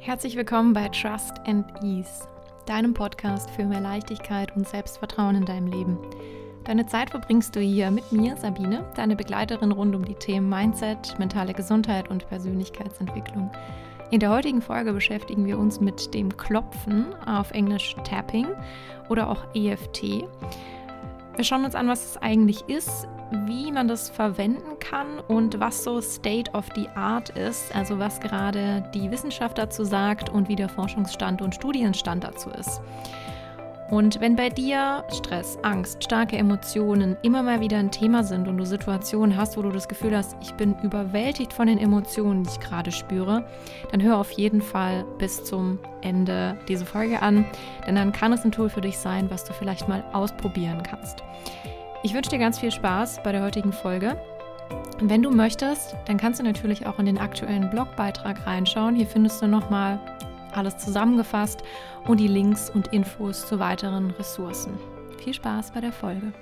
Herzlich willkommen bei Trust and Ease, deinem Podcast für mehr Leichtigkeit und Selbstvertrauen in deinem Leben. Deine Zeit verbringst du hier mit mir, Sabine, deine Begleiterin rund um die Themen Mindset, mentale Gesundheit und Persönlichkeitsentwicklung. In der heutigen Folge beschäftigen wir uns mit dem Klopfen, auf Englisch Tapping oder auch EFT. Wir schauen uns an, was es eigentlich ist, wie man das verwenden kann und was so State of the Art ist, also was gerade die Wissenschaft dazu sagt und wie der Forschungsstand und Studienstand dazu ist. Und wenn bei dir Stress, Angst, starke Emotionen immer mal wieder ein Thema sind und du Situationen hast, wo du das Gefühl hast, ich bin überwältigt von den Emotionen, die ich gerade spüre, dann hör auf jeden Fall bis zum Ende diese Folge an, denn dann kann es ein Tool für dich sein, was du vielleicht mal ausprobieren kannst. Ich wünsche dir ganz viel Spaß bei der heutigen Folge. Wenn du möchtest, dann kannst du natürlich auch in den aktuellen Blogbeitrag reinschauen. Hier findest du nochmal alles zusammengefasst und die Links und Infos zu weiteren Ressourcen. Viel Spaß bei der Folge.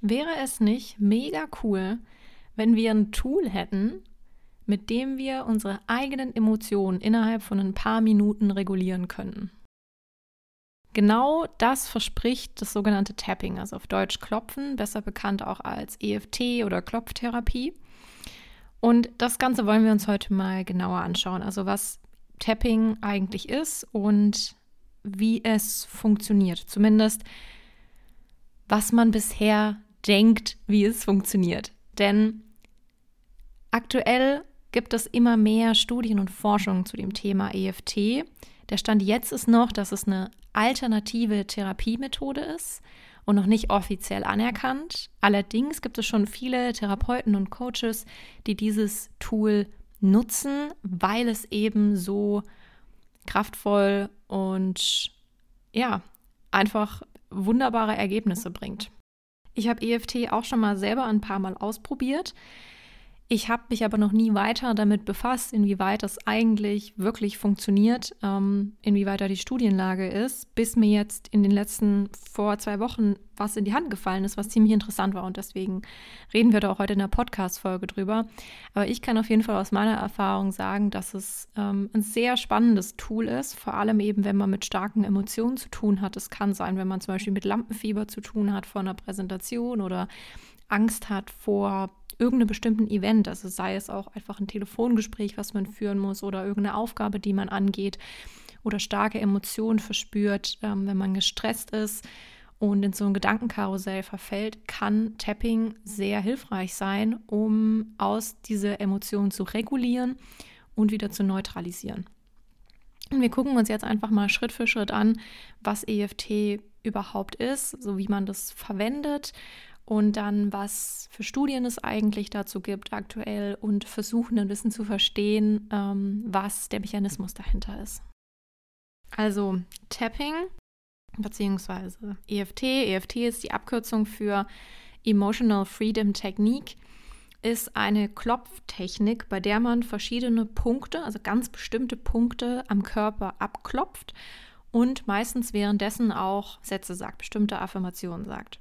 Wäre es nicht mega cool, wenn wir ein Tool hätten, mit dem wir unsere eigenen Emotionen innerhalb von ein paar Minuten regulieren könnten? Genau das verspricht das sogenannte Tapping, also auf Deutsch Klopfen, besser bekannt auch als EFT oder Klopftherapie. Und das Ganze wollen wir uns heute mal genauer anschauen. Also was Tapping eigentlich ist und wie es funktioniert. Zumindest was man bisher denkt, wie es funktioniert. Denn aktuell gibt es immer mehr Studien und Forschung zu dem Thema EFT. Der Stand jetzt ist noch, dass es eine alternative Therapiemethode ist und noch nicht offiziell anerkannt. Allerdings gibt es schon viele Therapeuten und Coaches, die dieses Tool nutzen, weil es eben so kraftvoll und ja, einfach wunderbare Ergebnisse bringt. Ich habe EFT auch schon mal selber ein paar Mal ausprobiert. Ich habe mich aber noch nie weiter damit befasst, inwieweit das eigentlich wirklich funktioniert, ähm, inwieweit da die Studienlage ist, bis mir jetzt in den letzten vor zwei Wochen was in die Hand gefallen ist, was ziemlich interessant war. Und deswegen reden wir da auch heute in der Podcast-Folge drüber. Aber ich kann auf jeden Fall aus meiner Erfahrung sagen, dass es ähm, ein sehr spannendes Tool ist, vor allem eben, wenn man mit starken Emotionen zu tun hat. Es kann sein, wenn man zum Beispiel mit Lampenfieber zu tun hat vor einer Präsentation oder Angst hat vor irgendeinem bestimmten Event, also sei es auch einfach ein Telefongespräch, was man führen muss oder irgendeine Aufgabe, die man angeht oder starke Emotionen verspürt, ähm, wenn man gestresst ist und in so ein Gedankenkarussell verfällt, kann Tapping sehr hilfreich sein, um aus dieser Emotion zu regulieren und wieder zu neutralisieren. Und wir gucken uns jetzt einfach mal Schritt für Schritt an, was EFT überhaupt ist, so wie man das verwendet und dann, was für Studien es eigentlich dazu gibt aktuell und versuchen ein bisschen zu verstehen, ähm, was der Mechanismus dahinter ist. Also Tapping bzw. EFT, EFT ist die Abkürzung für Emotional Freedom Technique, ist eine Klopftechnik, bei der man verschiedene Punkte, also ganz bestimmte Punkte am Körper abklopft und meistens währenddessen auch Sätze sagt, bestimmte Affirmationen sagt.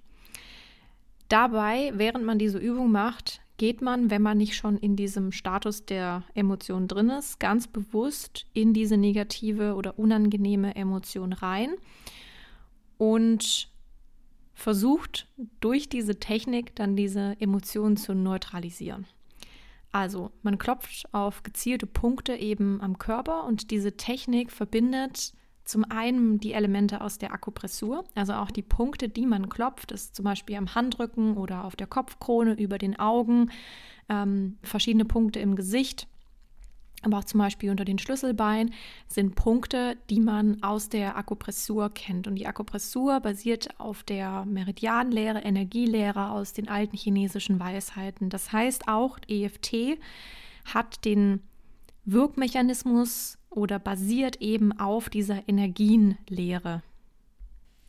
Dabei, während man diese Übung macht, geht man, wenn man nicht schon in diesem Status der Emotion drin ist, ganz bewusst in diese negative oder unangenehme Emotion rein und versucht durch diese Technik dann diese Emotion zu neutralisieren. Also man klopft auf gezielte Punkte eben am Körper und diese Technik verbindet zum einen die Elemente aus der Akupressur, also auch die Punkte, die man klopft, ist zum Beispiel am Handrücken oder auf der Kopfkrone, über den Augen, ähm, verschiedene Punkte im Gesicht, aber auch zum Beispiel unter den Schlüsselbeinen sind Punkte, die man aus der Akupressur kennt. Und die Akupressur basiert auf der Meridianlehre, Energielehre aus den alten chinesischen Weisheiten. Das heißt auch, EFT hat den Wirkmechanismus oder basiert eben auf dieser Energienlehre.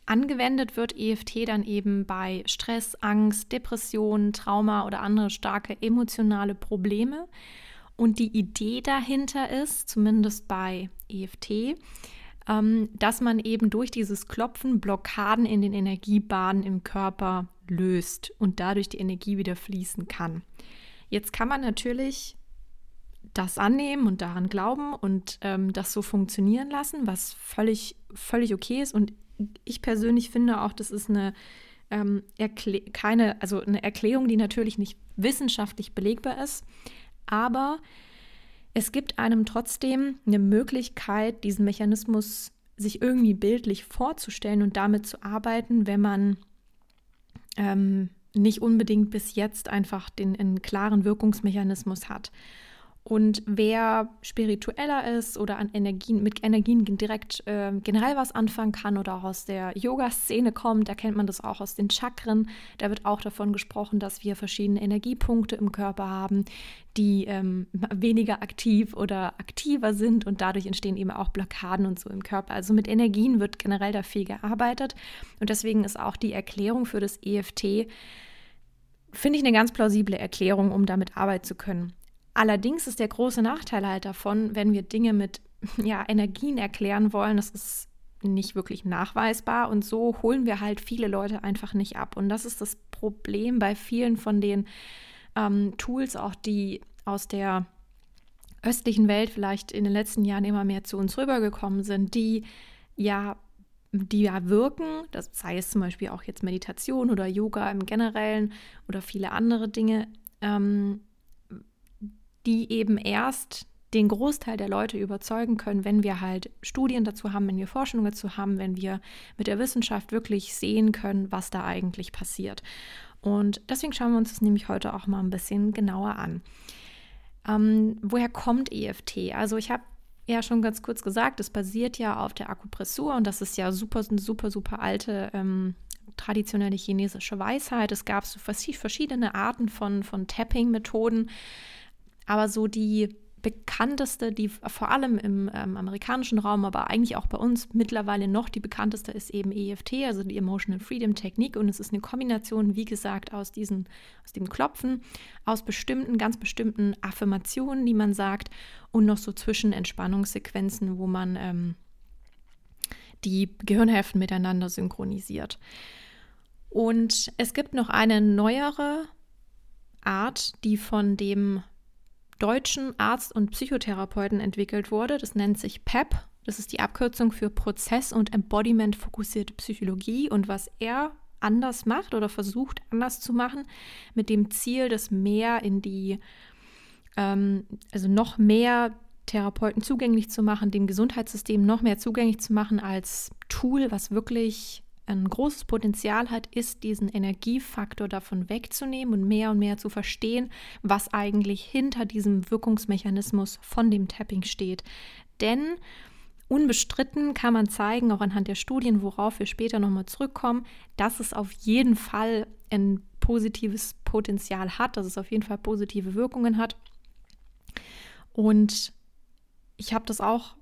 Angewendet wird EFT dann eben bei Stress, Angst, Depression, Trauma oder andere starke emotionale Probleme. Und die Idee dahinter ist, zumindest bei EFT, ähm, dass man eben durch dieses Klopfen Blockaden in den Energiebahnen im Körper löst und dadurch die Energie wieder fließen kann. Jetzt kann man natürlich das annehmen und daran glauben und ähm, das so funktionieren lassen, was völlig, völlig okay ist. Und ich persönlich finde auch, das ist eine ähm, keine, also eine Erklärung, die natürlich nicht wissenschaftlich belegbar ist, aber es gibt einem trotzdem eine Möglichkeit, diesen Mechanismus sich irgendwie bildlich vorzustellen und damit zu arbeiten, wenn man ähm, nicht unbedingt bis jetzt einfach den einen klaren Wirkungsmechanismus hat. Und wer spiritueller ist oder an Energien, mit Energien direkt äh, generell was anfangen kann oder auch aus der Yoga-Szene kommt, da kennt man das auch aus den Chakren. Da wird auch davon gesprochen, dass wir verschiedene Energiepunkte im Körper haben, die ähm, weniger aktiv oder aktiver sind und dadurch entstehen eben auch Blockaden und so im Körper. Also mit Energien wird generell da viel gearbeitet und deswegen ist auch die Erklärung für das EFT, finde ich eine ganz plausible Erklärung, um damit arbeiten zu können. Allerdings ist der große Nachteil halt davon, wenn wir Dinge mit ja, Energien erklären wollen, das ist nicht wirklich nachweisbar und so holen wir halt viele Leute einfach nicht ab. Und das ist das Problem bei vielen von den ähm, Tools, auch die aus der östlichen Welt vielleicht in den letzten Jahren immer mehr zu uns rübergekommen sind, die ja, die ja wirken, das sei es zum Beispiel auch jetzt Meditation oder Yoga im Generellen oder viele andere Dinge, ähm, die eben erst den Großteil der Leute überzeugen können, wenn wir halt Studien dazu haben, wenn wir Forschung dazu haben, wenn wir mit der Wissenschaft wirklich sehen können, was da eigentlich passiert. Und deswegen schauen wir uns das nämlich heute auch mal ein bisschen genauer an. Ähm, woher kommt EFT? Also ich habe ja schon ganz kurz gesagt, es basiert ja auf der Akupressur und das ist ja super, super, super alte ähm, traditionelle chinesische Weisheit. Es gab so verschiedene Arten von, von Tapping-Methoden. Aber so die bekannteste, die vor allem im ähm, amerikanischen Raum, aber eigentlich auch bei uns mittlerweile noch die bekannteste ist eben EFT, also die Emotional Freedom Technik. Und es ist eine Kombination, wie gesagt, aus diesen, aus dem Klopfen, aus bestimmten, ganz bestimmten Affirmationen, die man sagt, und noch so Zwischenentspannungssequenzen, wo man ähm, die Gehirnhälften miteinander synchronisiert. Und es gibt noch eine neuere Art, die von dem deutschen Arzt und Psychotherapeuten entwickelt wurde. Das nennt sich PEP. Das ist die Abkürzung für Prozess- und Embodiment-fokussierte Psychologie. Und was er anders macht oder versucht anders zu machen, mit dem Ziel, das mehr in die, ähm, also noch mehr Therapeuten zugänglich zu machen, dem Gesundheitssystem noch mehr zugänglich zu machen als Tool, was wirklich ein großes Potenzial hat, ist, diesen Energiefaktor davon wegzunehmen und mehr und mehr zu verstehen, was eigentlich hinter diesem Wirkungsmechanismus von dem Tapping steht. Denn unbestritten kann man zeigen, auch anhand der Studien, worauf wir später nochmal zurückkommen, dass es auf jeden Fall ein positives Potenzial hat, dass es auf jeden Fall positive Wirkungen hat. Und ich habe das auch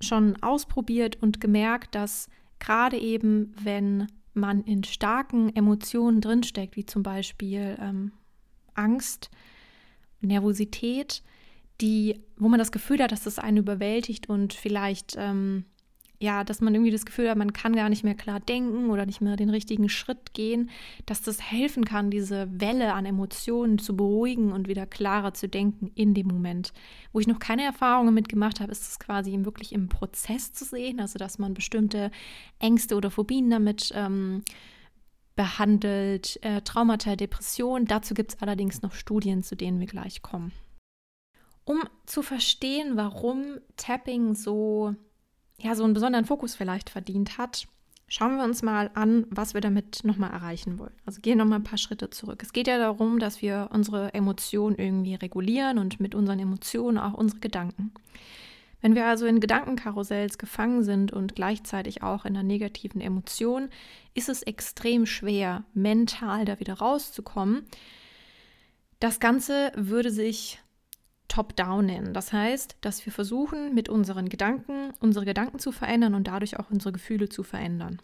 schon ausprobiert und gemerkt, dass gerade eben, wenn man in starken Emotionen drinsteckt, wie zum Beispiel ähm, Angst, Nervosität, die, wo man das Gefühl hat, dass das einen überwältigt und vielleicht ähm, ja, dass man irgendwie das Gefühl hat, man kann gar nicht mehr klar denken oder nicht mehr den richtigen Schritt gehen, dass das helfen kann, diese Welle an Emotionen zu beruhigen und wieder klarer zu denken in dem Moment. Wo ich noch keine Erfahrungen mitgemacht habe, ist es quasi wirklich im Prozess zu sehen, also dass man bestimmte Ängste oder Phobien damit ähm, behandelt, äh, Traumata, Depressionen. Dazu gibt es allerdings noch Studien, zu denen wir gleich kommen. Um zu verstehen, warum Tapping so ja, so einen besonderen Fokus vielleicht verdient hat, schauen wir uns mal an, was wir damit nochmal erreichen wollen. Also gehen nochmal ein paar Schritte zurück. Es geht ja darum, dass wir unsere Emotionen irgendwie regulieren und mit unseren Emotionen auch unsere Gedanken. Wenn wir also in Gedankenkarussells gefangen sind und gleichzeitig auch in einer negativen Emotion, ist es extrem schwer, mental da wieder rauszukommen. Das Ganze würde sich Top-Down nennen. Das heißt, dass wir versuchen, mit unseren Gedanken unsere Gedanken zu verändern und dadurch auch unsere Gefühle zu verändern.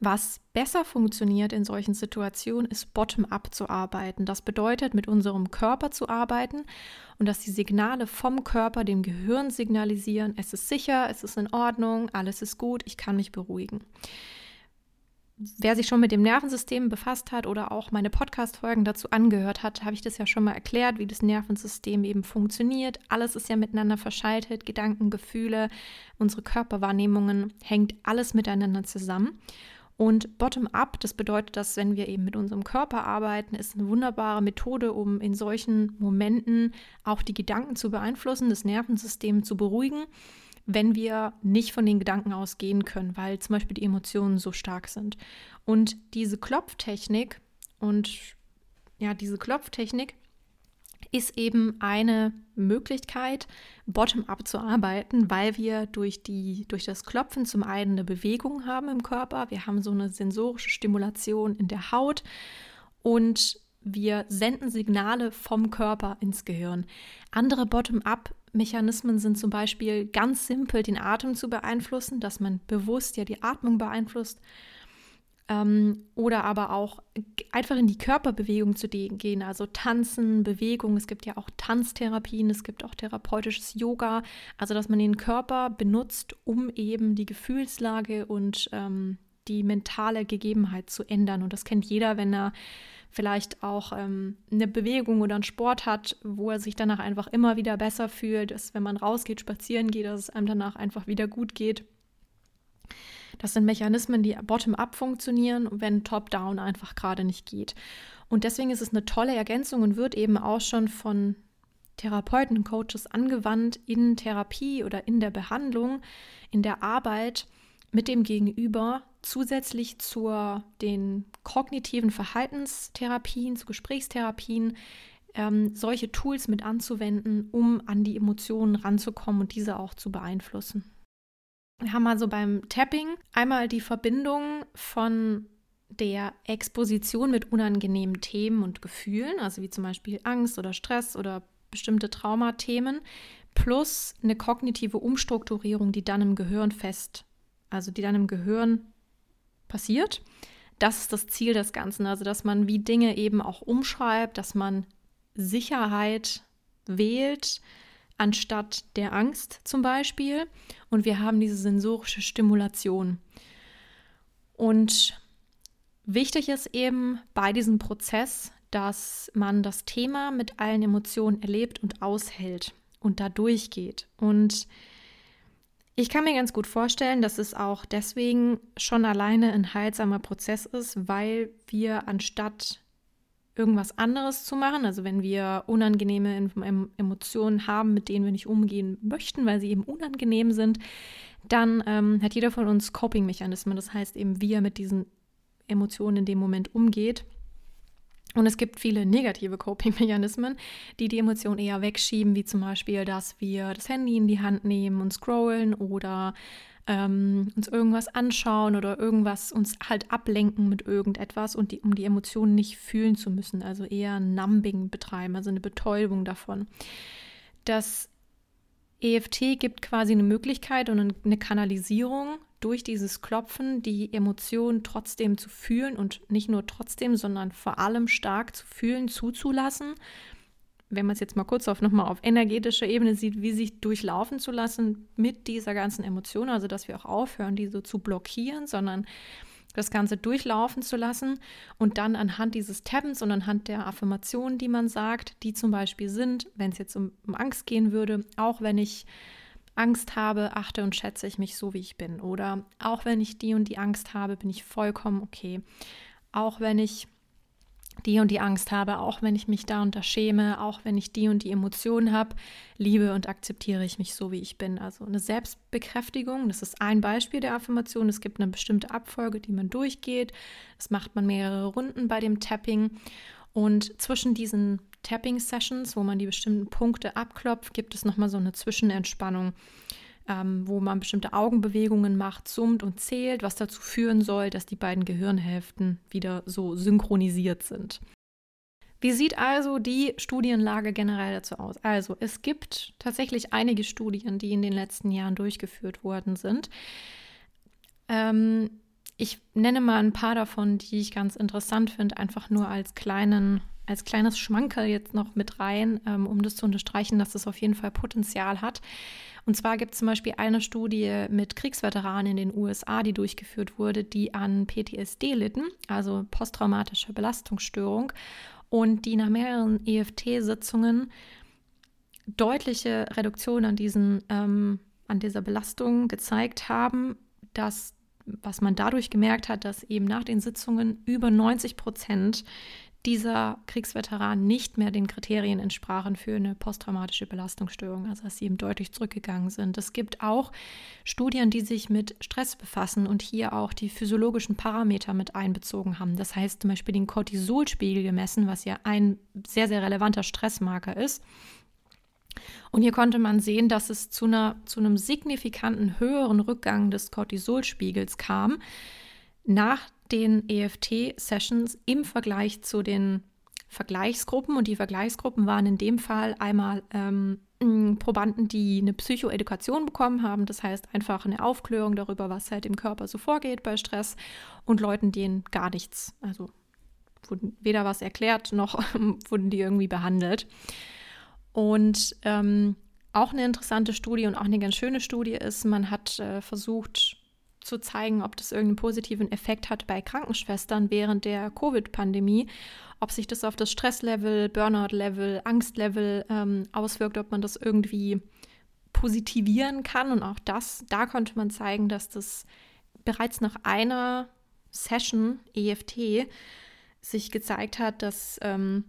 Was besser funktioniert in solchen Situationen, ist bottom-up zu arbeiten. Das bedeutet, mit unserem Körper zu arbeiten und dass die Signale vom Körper dem Gehirn signalisieren, es ist sicher, es ist in Ordnung, alles ist gut, ich kann mich beruhigen. Wer sich schon mit dem Nervensystem befasst hat oder auch meine Podcast-Folgen dazu angehört hat, habe ich das ja schon mal erklärt, wie das Nervensystem eben funktioniert. Alles ist ja miteinander verschaltet, Gedanken, Gefühle, unsere Körperwahrnehmungen, hängt alles miteinander zusammen. Und Bottom-up, das bedeutet, dass wenn wir eben mit unserem Körper arbeiten, ist eine wunderbare Methode, um in solchen Momenten auch die Gedanken zu beeinflussen, das Nervensystem zu beruhigen wenn wir nicht von den Gedanken ausgehen können, weil zum Beispiel die Emotionen so stark sind. Und diese Klopftechnik und ja, diese Klopftechnik ist eben eine Möglichkeit, bottom-up zu arbeiten, weil wir durch, die, durch das Klopfen zum einen eine Bewegung haben im Körper, wir haben so eine sensorische Stimulation in der Haut und wir senden Signale vom Körper ins Gehirn. Andere Bottom-up-Mechanismen sind zum Beispiel ganz simpel, den Atem zu beeinflussen, dass man bewusst ja die Atmung beeinflusst. Ähm, oder aber auch einfach in die Körperbewegung zu gehen, also Tanzen, Bewegung. Es gibt ja auch Tanztherapien, es gibt auch therapeutisches Yoga, also dass man den Körper benutzt, um eben die Gefühlslage und ähm, die mentale Gegebenheit zu ändern. Und das kennt jeder, wenn er vielleicht auch ähm, eine Bewegung oder einen Sport hat, wo er sich danach einfach immer wieder besser fühlt, dass wenn man rausgeht, spazieren geht, dass es einem danach einfach wieder gut geht. Das sind Mechanismen, die bottom-up funktionieren, wenn top-down einfach gerade nicht geht. Und deswegen ist es eine tolle Ergänzung und wird eben auch schon von Therapeuten und Coaches angewandt in Therapie oder in der Behandlung, in der Arbeit mit dem Gegenüber zusätzlich zu den kognitiven Verhaltenstherapien, zu Gesprächstherapien, ähm, solche Tools mit anzuwenden, um an die Emotionen ranzukommen und diese auch zu beeinflussen. Wir haben also beim Tapping einmal die Verbindung von der Exposition mit unangenehmen Themen und Gefühlen, also wie zum Beispiel Angst oder Stress oder bestimmte Traumathemen, plus eine kognitive Umstrukturierung, die dann im Gehirn fest also die dann im Gehirn passiert. Das ist das Ziel des Ganzen, also dass man wie Dinge eben auch umschreibt, dass man Sicherheit wählt anstatt der Angst zum Beispiel. Und wir haben diese sensorische Stimulation. Und wichtig ist eben bei diesem Prozess, dass man das Thema mit allen Emotionen erlebt und aushält und da durchgeht. Und ich kann mir ganz gut vorstellen, dass es auch deswegen schon alleine ein heilsamer Prozess ist, weil wir anstatt irgendwas anderes zu machen, also wenn wir unangenehme Emotionen haben, mit denen wir nicht umgehen möchten, weil sie eben unangenehm sind, dann ähm, hat jeder von uns Coping-Mechanismen. Das heißt eben, wie er mit diesen Emotionen in dem Moment umgeht. Und es gibt viele negative Coping-Mechanismen, die die Emotionen eher wegschieben, wie zum Beispiel, dass wir das Handy in die Hand nehmen und scrollen oder ähm, uns irgendwas anschauen oder irgendwas uns halt ablenken mit irgendetwas und die, um die Emotionen nicht fühlen zu müssen. Also eher Numbing betreiben, also eine Betäubung davon. Das EFT gibt quasi eine Möglichkeit und eine Kanalisierung durch dieses Klopfen die Emotionen trotzdem zu fühlen und nicht nur trotzdem, sondern vor allem stark zu fühlen, zuzulassen. Wenn man es jetzt mal kurz auf nochmal auf energetischer Ebene sieht, wie sich durchlaufen zu lassen mit dieser ganzen Emotion, also dass wir auch aufhören, die so zu blockieren, sondern das Ganze durchlaufen zu lassen und dann anhand dieses Tappens und anhand der Affirmationen, die man sagt, die zum Beispiel sind, wenn es jetzt um, um Angst gehen würde, auch wenn ich Angst habe, achte und schätze ich mich so, wie ich bin. Oder auch wenn ich die und die Angst habe, bin ich vollkommen okay. Auch wenn ich die und die Angst habe, auch wenn ich mich da und da schäme, auch wenn ich die und die Emotionen habe, liebe und akzeptiere ich mich so, wie ich bin. Also eine Selbstbekräftigung, das ist ein Beispiel der Affirmation. Es gibt eine bestimmte Abfolge, die man durchgeht. Das macht man mehrere Runden bei dem Tapping. Und zwischen diesen Tapping-Sessions, wo man die bestimmten Punkte abklopft, gibt es nochmal so eine Zwischenentspannung, ähm, wo man bestimmte Augenbewegungen macht, summt und zählt, was dazu führen soll, dass die beiden Gehirnhälften wieder so synchronisiert sind. Wie sieht also die Studienlage generell dazu aus? Also es gibt tatsächlich einige Studien, die in den letzten Jahren durchgeführt worden sind. Ähm, ich nenne mal ein paar davon, die ich ganz interessant finde, einfach nur als kleinen als kleines Schmankerl jetzt noch mit rein, ähm, um das zu unterstreichen, dass es auf jeden Fall Potenzial hat. Und zwar gibt es zum Beispiel eine Studie mit Kriegsveteranen in den USA, die durchgeführt wurde, die an PTSD litten, also posttraumatische Belastungsstörung, und die nach mehreren EFT-Sitzungen deutliche Reduktion an, diesen, ähm, an dieser Belastung gezeigt haben, dass was man dadurch gemerkt hat, dass eben nach den Sitzungen über 90 Prozent dieser Kriegsveteranen nicht mehr den Kriterien entsprachen für eine posttraumatische Belastungsstörung, also dass sie eben deutlich zurückgegangen sind. Es gibt auch Studien, die sich mit Stress befassen und hier auch die physiologischen Parameter mit einbezogen haben. Das heißt zum Beispiel den Cortisolspiegel gemessen, was ja ein sehr, sehr relevanter Stressmarker ist. Und hier konnte man sehen, dass es zu, einer, zu einem signifikanten höheren Rückgang des Cortisolspiegels kam nach den EFT-Sessions im Vergleich zu den Vergleichsgruppen. Und die Vergleichsgruppen waren in dem Fall einmal ähm, Probanden, die eine Psychoedukation bekommen haben, das heißt einfach eine Aufklärung darüber, was halt im Körper so vorgeht bei Stress und Leuten, denen gar nichts, also wurden weder was erklärt noch wurden die irgendwie behandelt. Und ähm, auch eine interessante Studie und auch eine ganz schöne Studie ist, man hat äh, versucht zu zeigen, ob das irgendeinen positiven Effekt hat bei Krankenschwestern während der Covid-Pandemie, ob sich das auf das Stresslevel, Burnout-Level, Angstlevel ähm, auswirkt, ob man das irgendwie positivieren kann. Und auch das, da konnte man zeigen, dass das bereits nach einer Session EFT sich gezeigt hat, dass ähm,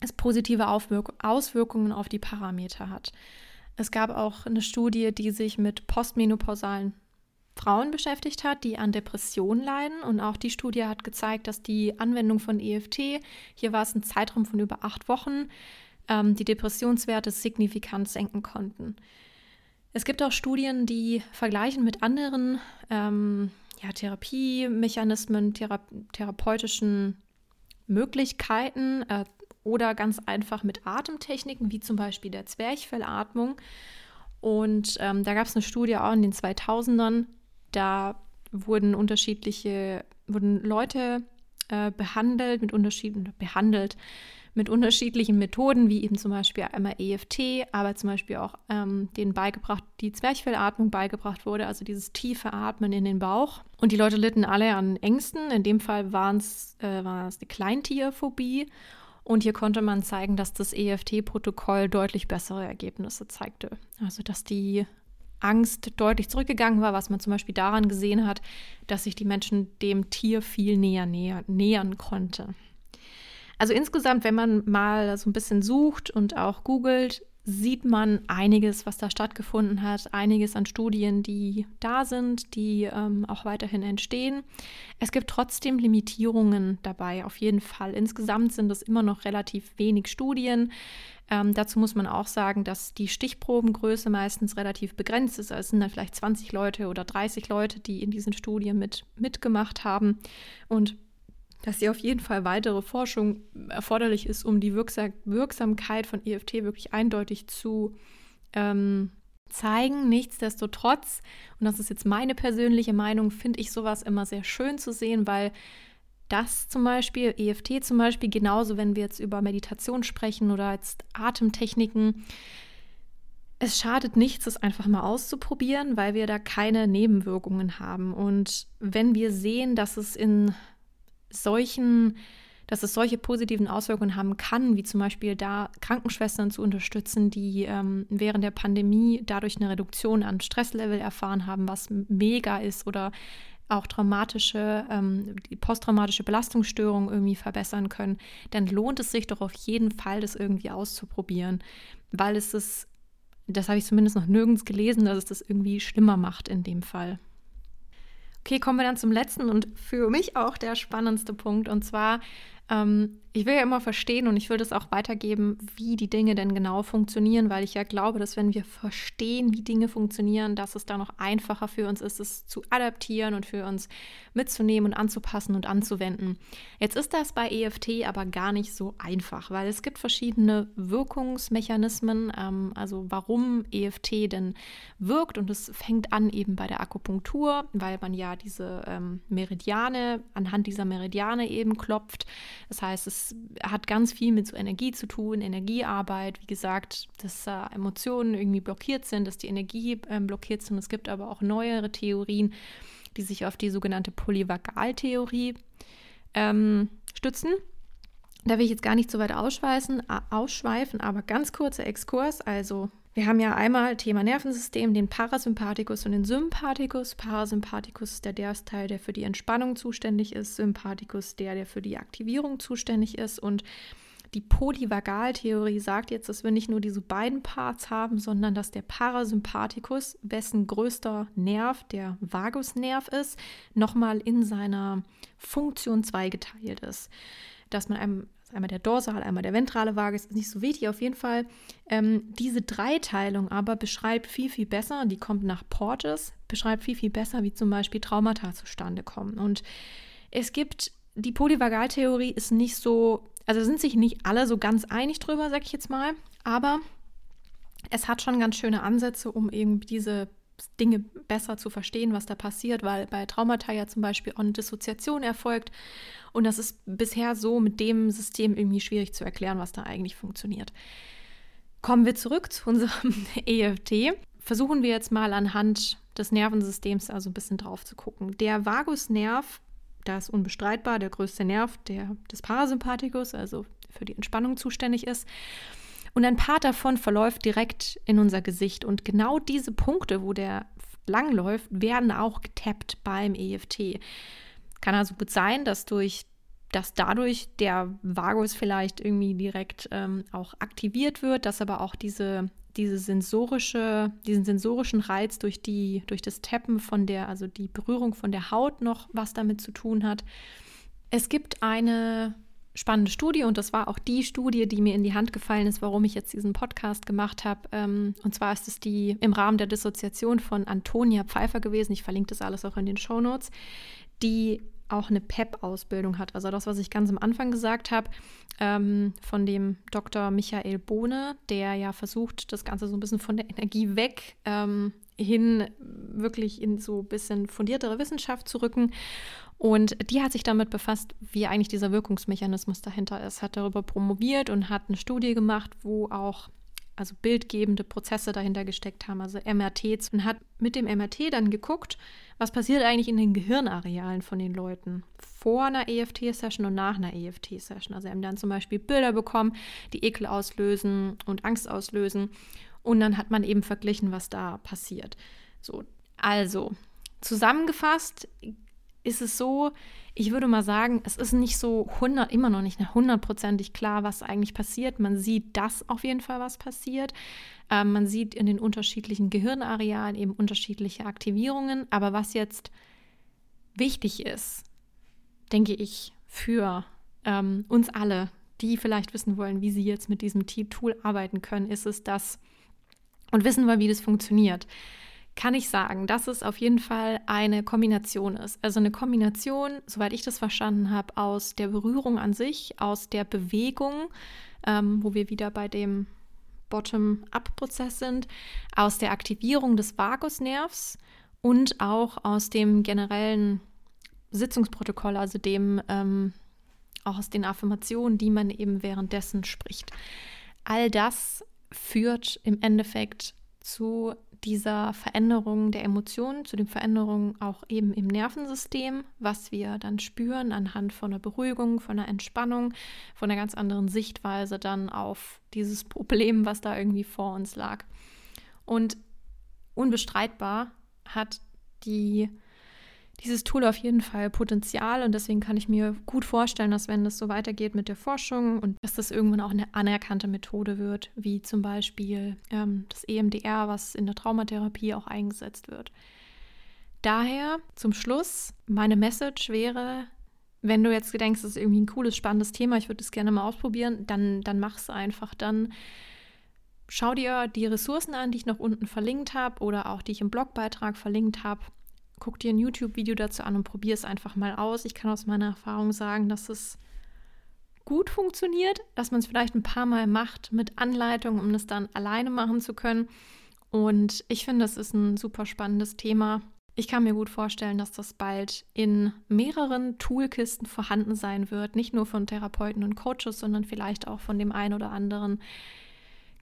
es positive Aufwirk Auswirkungen auf die Parameter hat. Es gab auch eine Studie, die sich mit postmenopausalen Frauen beschäftigt hat, die an Depressionen leiden. Und auch die Studie hat gezeigt, dass die Anwendung von EFT, hier war es ein Zeitraum von über acht Wochen, ähm, die Depressionswerte signifikant senken konnten. Es gibt auch Studien, die vergleichen mit anderen ähm, ja, Therapiemechanismen, thera therapeutischen Möglichkeiten, äh, oder ganz einfach mit Atemtechniken, wie zum Beispiel der Zwerchfellatmung. Und ähm, da gab es eine Studie auch in den 2000ern, da wurden unterschiedliche, wurden Leute äh, behandelt mit unterschiedlichen, behandelt mit unterschiedlichen Methoden, wie eben zum Beispiel einmal EFT, aber zum Beispiel auch ähm, denen beigebracht, die Zwerchfellatmung beigebracht wurde, also dieses tiefe Atmen in den Bauch. Und die Leute litten alle an Ängsten. In dem Fall waren es äh, war es die Kleintierphobie und hier konnte man zeigen, dass das EFT-Protokoll deutlich bessere Ergebnisse zeigte. Also dass die Angst deutlich zurückgegangen war, was man zum Beispiel daran gesehen hat, dass sich die Menschen dem Tier viel näher, näher nähern konnte. Also insgesamt, wenn man mal so ein bisschen sucht und auch googelt, sieht man einiges, was da stattgefunden hat, einiges an Studien, die da sind, die ähm, auch weiterhin entstehen. Es gibt trotzdem Limitierungen dabei, auf jeden Fall. Insgesamt sind es immer noch relativ wenig Studien. Ähm, dazu muss man auch sagen, dass die Stichprobengröße meistens relativ begrenzt ist. Also es sind dann vielleicht 20 Leute oder 30 Leute, die in diesen Studien mit, mitgemacht haben. Und dass hier auf jeden Fall weitere Forschung erforderlich ist, um die Wirksam Wirksamkeit von EFT wirklich eindeutig zu ähm, zeigen. Nichtsdestotrotz, und das ist jetzt meine persönliche Meinung, finde ich sowas immer sehr schön zu sehen, weil das zum Beispiel, EFT zum Beispiel, genauso wenn wir jetzt über Meditation sprechen oder jetzt Atemtechniken, es schadet nichts, es einfach mal auszuprobieren, weil wir da keine Nebenwirkungen haben. Und wenn wir sehen, dass es in solchen, dass es solche positiven Auswirkungen haben kann, wie zum Beispiel da Krankenschwestern zu unterstützen, die ähm, während der Pandemie dadurch eine Reduktion an Stresslevel erfahren haben, was mega ist oder auch traumatische, ähm, posttraumatische Belastungsstörungen irgendwie verbessern können, dann lohnt es sich doch auf jeden Fall, das irgendwie auszuprobieren, weil es ist, das habe ich zumindest noch nirgends gelesen, dass es das irgendwie schlimmer macht in dem Fall. Okay, kommen wir dann zum letzten und für mich auch der spannendste Punkt. Und zwar ähm, ich will ja immer verstehen und ich will das auch weitergeben, wie die Dinge denn genau funktionieren, weil ich ja glaube, dass wenn wir verstehen, wie Dinge funktionieren, dass es da noch einfacher für uns ist, es zu adaptieren und für uns mitzunehmen und anzupassen und anzuwenden. Jetzt ist das bei EFT aber gar nicht so einfach, weil es gibt verschiedene Wirkungsmechanismen, ähm, also warum EFT denn wirkt und es fängt an eben bei der Akupunktur, weil man ja diese ähm, Meridiane, anhand dieser Meridiane eben klopft Das heißt, es hat ganz viel mit so Energie zu tun, Energiearbeit. Wie gesagt, dass äh, Emotionen irgendwie blockiert sind, dass die Energie äh, blockiert sind. Es gibt aber auch neuere Theorien, die sich auf die sogenannte Polyvagaltheorie ähm, stützen. Da will ich jetzt gar nicht so weit ausschweifen, ausschweifen, aber ganz kurzer Exkurs. Also wir haben ja einmal Thema Nervensystem, den Parasympathikus und den Sympathikus. Parasympathikus ist der, der Teil, der für die Entspannung zuständig ist. Sympathikus der, der für die Aktivierung zuständig ist. Und die Polyvagaltheorie sagt jetzt, dass wir nicht nur diese beiden Parts haben, sondern dass der Parasympathikus, wessen größter Nerv der Vagusnerv ist, nochmal in seiner Funktion zweigeteilt ist. Dass man einem einmal der dorsale, einmal der ventrale Vagus, ist nicht so wichtig auf jeden Fall. Ähm, diese Dreiteilung aber beschreibt viel, viel besser, die kommt nach Porges, beschreibt viel, viel besser, wie zum Beispiel Traumata zustande kommen. Und es gibt, die Polyvagaltheorie ist nicht so, also sind sich nicht alle so ganz einig drüber, sag ich jetzt mal, aber es hat schon ganz schöne Ansätze, um eben diese Dinge besser zu verstehen, was da passiert, weil bei Traumata ja zum Beispiel auch eine Dissoziation erfolgt. Und das ist bisher so mit dem System irgendwie schwierig zu erklären, was da eigentlich funktioniert. Kommen wir zurück zu unserem EFT. Versuchen wir jetzt mal anhand des Nervensystems also ein bisschen drauf zu gucken. Der Vagusnerv, da ist unbestreitbar der größte Nerv der, des Parasympathikus, also für die Entspannung zuständig ist. Und ein Part davon verläuft direkt in unser Gesicht. Und genau diese Punkte, wo der langläuft, werden auch getappt beim EFT. Kann also gut sein, dass durch dass dadurch der Vagus vielleicht irgendwie direkt ähm, auch aktiviert wird, dass aber auch diese, diese sensorische, diesen sensorischen Reiz durch die, durch das Tappen von der, also die Berührung von der Haut noch was damit zu tun hat. Es gibt eine spannende Studie und das war auch die Studie, die mir in die Hand gefallen ist, warum ich jetzt diesen Podcast gemacht habe. Ähm, und zwar ist es die im Rahmen der Dissoziation von Antonia Pfeiffer gewesen. Ich verlinke das alles auch in den Show Notes, die auch eine PEP-Ausbildung hat. Also das, was ich ganz am Anfang gesagt habe, ähm, von dem Dr. Michael Bohne, der ja versucht, das Ganze so ein bisschen von der Energie weg ähm, hin wirklich in so ein bisschen fundiertere Wissenschaft zu rücken. Und die hat sich damit befasst, wie eigentlich dieser Wirkungsmechanismus dahinter ist, hat darüber promoviert und hat eine Studie gemacht, wo auch also bildgebende Prozesse dahinter gesteckt haben, also MRTs, und hat mit dem MRT dann geguckt, was passiert eigentlich in den Gehirnarealen von den Leuten vor einer EFT-Session und nach einer EFT-Session. Also haben dann zum Beispiel Bilder bekommen, die Ekel auslösen und Angst auslösen. Und dann hat man eben verglichen, was da passiert. So, also zusammengefasst ist es so, ich würde mal sagen, es ist nicht so 100, immer noch nicht hundertprozentig klar, was eigentlich passiert. Man sieht das auf jeden Fall, was passiert. Ähm, man sieht in den unterschiedlichen Gehirnarealen eben unterschiedliche Aktivierungen. Aber was jetzt wichtig ist, denke ich, für ähm, uns alle, die vielleicht wissen wollen, wie sie jetzt mit diesem Tool arbeiten können, ist es das und wissen wollen, wie das funktioniert kann ich sagen, dass es auf jeden Fall eine Kombination ist. Also eine Kombination, soweit ich das verstanden habe, aus der Berührung an sich, aus der Bewegung, ähm, wo wir wieder bei dem Bottom-up-Prozess sind, aus der Aktivierung des Vagusnervs und auch aus dem generellen Sitzungsprotokoll, also dem ähm, auch aus den Affirmationen, die man eben währenddessen spricht. All das führt im Endeffekt zu dieser Veränderung der Emotionen, zu den Veränderungen auch eben im Nervensystem, was wir dann spüren anhand von einer Beruhigung, von einer Entspannung, von einer ganz anderen Sichtweise dann auf dieses Problem, was da irgendwie vor uns lag. Und unbestreitbar hat die dieses Tool auf jeden Fall Potenzial und deswegen kann ich mir gut vorstellen, dass wenn das so weitergeht mit der Forschung und dass das irgendwann auch eine anerkannte Methode wird, wie zum Beispiel ähm, das EMDR, was in der Traumatherapie auch eingesetzt wird. Daher zum Schluss, meine Message wäre, wenn du jetzt denkst, das ist irgendwie ein cooles, spannendes Thema, ich würde es gerne mal ausprobieren, dann, dann mach es einfach. Dann schau dir die Ressourcen an, die ich noch unten verlinkt habe oder auch die ich im Blogbeitrag verlinkt habe guck dir ein YouTube-Video dazu an und probier es einfach mal aus. Ich kann aus meiner Erfahrung sagen, dass es gut funktioniert, dass man es vielleicht ein paar Mal macht mit Anleitung, um es dann alleine machen zu können. Und ich finde, das ist ein super spannendes Thema. Ich kann mir gut vorstellen, dass das bald in mehreren Toolkisten vorhanden sein wird, nicht nur von Therapeuten und Coaches, sondern vielleicht auch von dem einen oder anderen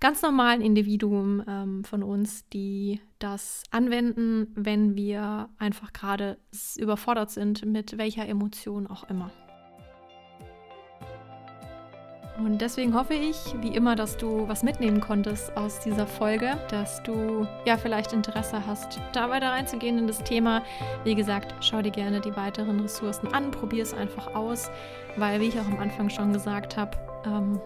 ganz normalen Individuum ähm, von uns, die das anwenden, wenn wir einfach gerade überfordert sind mit welcher Emotion auch immer. Und deswegen hoffe ich, wie immer, dass du was mitnehmen konntest aus dieser Folge, dass du ja vielleicht Interesse hast, da weiter reinzugehen in das Thema. Wie gesagt, schau dir gerne die weiteren Ressourcen an, probier es einfach aus, weil, wie ich auch am Anfang schon gesagt habe, ähm,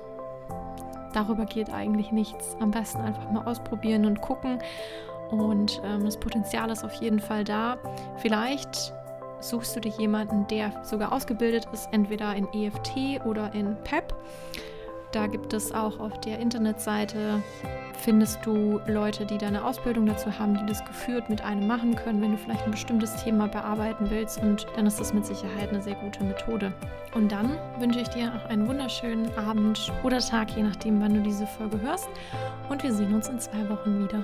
darüber geht eigentlich nichts. Am besten einfach mal ausprobieren und gucken. Und ähm, das Potenzial ist auf jeden Fall da. Vielleicht suchst du dir jemanden, der sogar ausgebildet ist, entweder in EFT oder in PEP. Da gibt es auch auf der Internetseite, findest du Leute, die deine Ausbildung dazu haben, die das geführt mit einem machen können, wenn du vielleicht ein bestimmtes Thema bearbeiten willst. Und dann ist das mit Sicherheit eine sehr gute Methode. Und dann wünsche ich dir auch einen wunderschönen Abend oder Tag, je nachdem, wann du diese Folge hörst. Und wir sehen uns in zwei Wochen wieder.